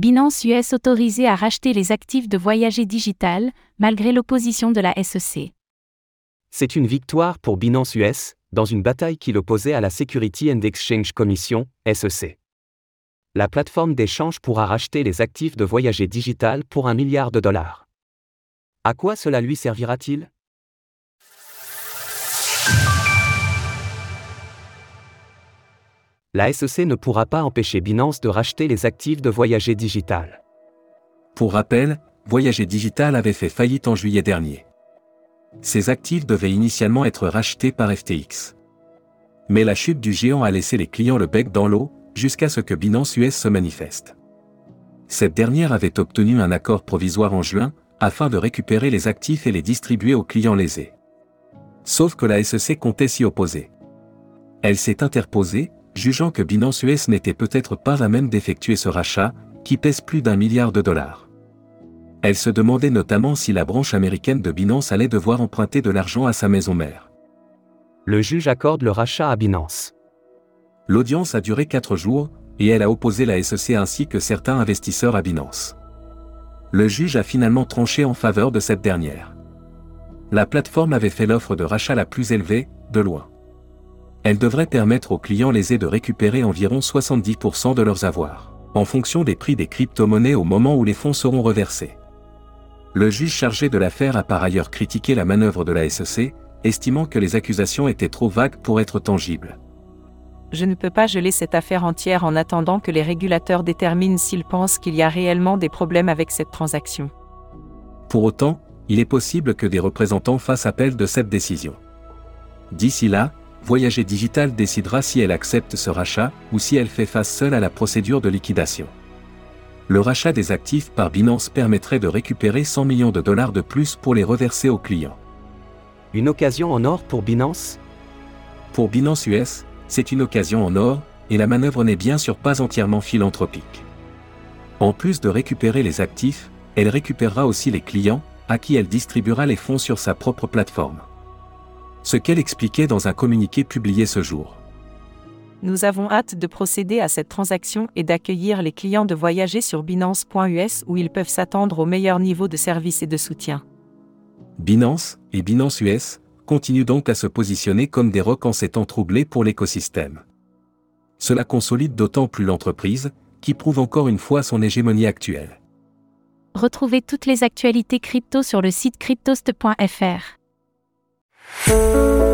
Binance US autorisé à racheter les actifs de Voyager Digital, malgré l'opposition de la SEC. C'est une victoire pour Binance US, dans une bataille qui l'opposait à la Security and Exchange Commission, SEC. La plateforme d'échange pourra racheter les actifs de Voyager Digital pour un milliard de dollars. À quoi cela lui servira-t-il? La SEC ne pourra pas empêcher Binance de racheter les actifs de Voyager Digital. Pour rappel, Voyager Digital avait fait faillite en juillet dernier. Ces actifs devaient initialement être rachetés par FTX. Mais la chute du géant a laissé les clients le bec dans l'eau, jusqu'à ce que Binance US se manifeste. Cette dernière avait obtenu un accord provisoire en juin, afin de récupérer les actifs et les distribuer aux clients lésés. Sauf que la SEC comptait s'y opposer. Elle s'est interposée, jugeant que Binance US n'était peut-être pas à même d'effectuer ce rachat, qui pèse plus d'un milliard de dollars. Elle se demandait notamment si la branche américaine de Binance allait devoir emprunter de l'argent à sa maison mère. Le juge accorde le rachat à Binance. L'audience a duré quatre jours, et elle a opposé la SEC ainsi que certains investisseurs à Binance. Le juge a finalement tranché en faveur de cette dernière. La plateforme avait fait l'offre de rachat la plus élevée, de loin. Elle devrait permettre aux clients lésés de récupérer environ 70% de leurs avoirs, en fonction des prix des crypto-monnaies au moment où les fonds seront reversés. Le juge chargé de l'affaire a par ailleurs critiqué la manœuvre de la SEC, estimant que les accusations étaient trop vagues pour être tangibles. Je ne peux pas geler cette affaire entière en attendant que les régulateurs déterminent s'ils pensent qu'il y a réellement des problèmes avec cette transaction. Pour autant, il est possible que des représentants fassent appel de cette décision. D'ici là, Voyager Digital décidera si elle accepte ce rachat ou si elle fait face seule à la procédure de liquidation le rachat des actifs par Binance permettrait de récupérer 100 millions de dollars de plus pour les reverser aux clients. Une occasion en or pour Binance? Pour Binance US, c'est une occasion en or, et la manœuvre n'est bien sûr pas entièrement philanthropique. En plus de récupérer les actifs, elle récupérera aussi les clients, à qui elle distribuera les fonds sur sa propre plateforme. Ce qu'elle expliquait dans un communiqué publié ce jour. Nous avons hâte de procéder à cette transaction et d'accueillir les clients de voyager sur binance.us où ils peuvent s'attendre au meilleur niveau de service et de soutien. Binance et Binance US continuent donc à se positionner comme des rocs en ces temps troublés pour l'écosystème. Cela consolide d'autant plus l'entreprise, qui prouve encore une fois son hégémonie actuelle. Retrouvez toutes les actualités crypto sur le site cryptost.fr. Música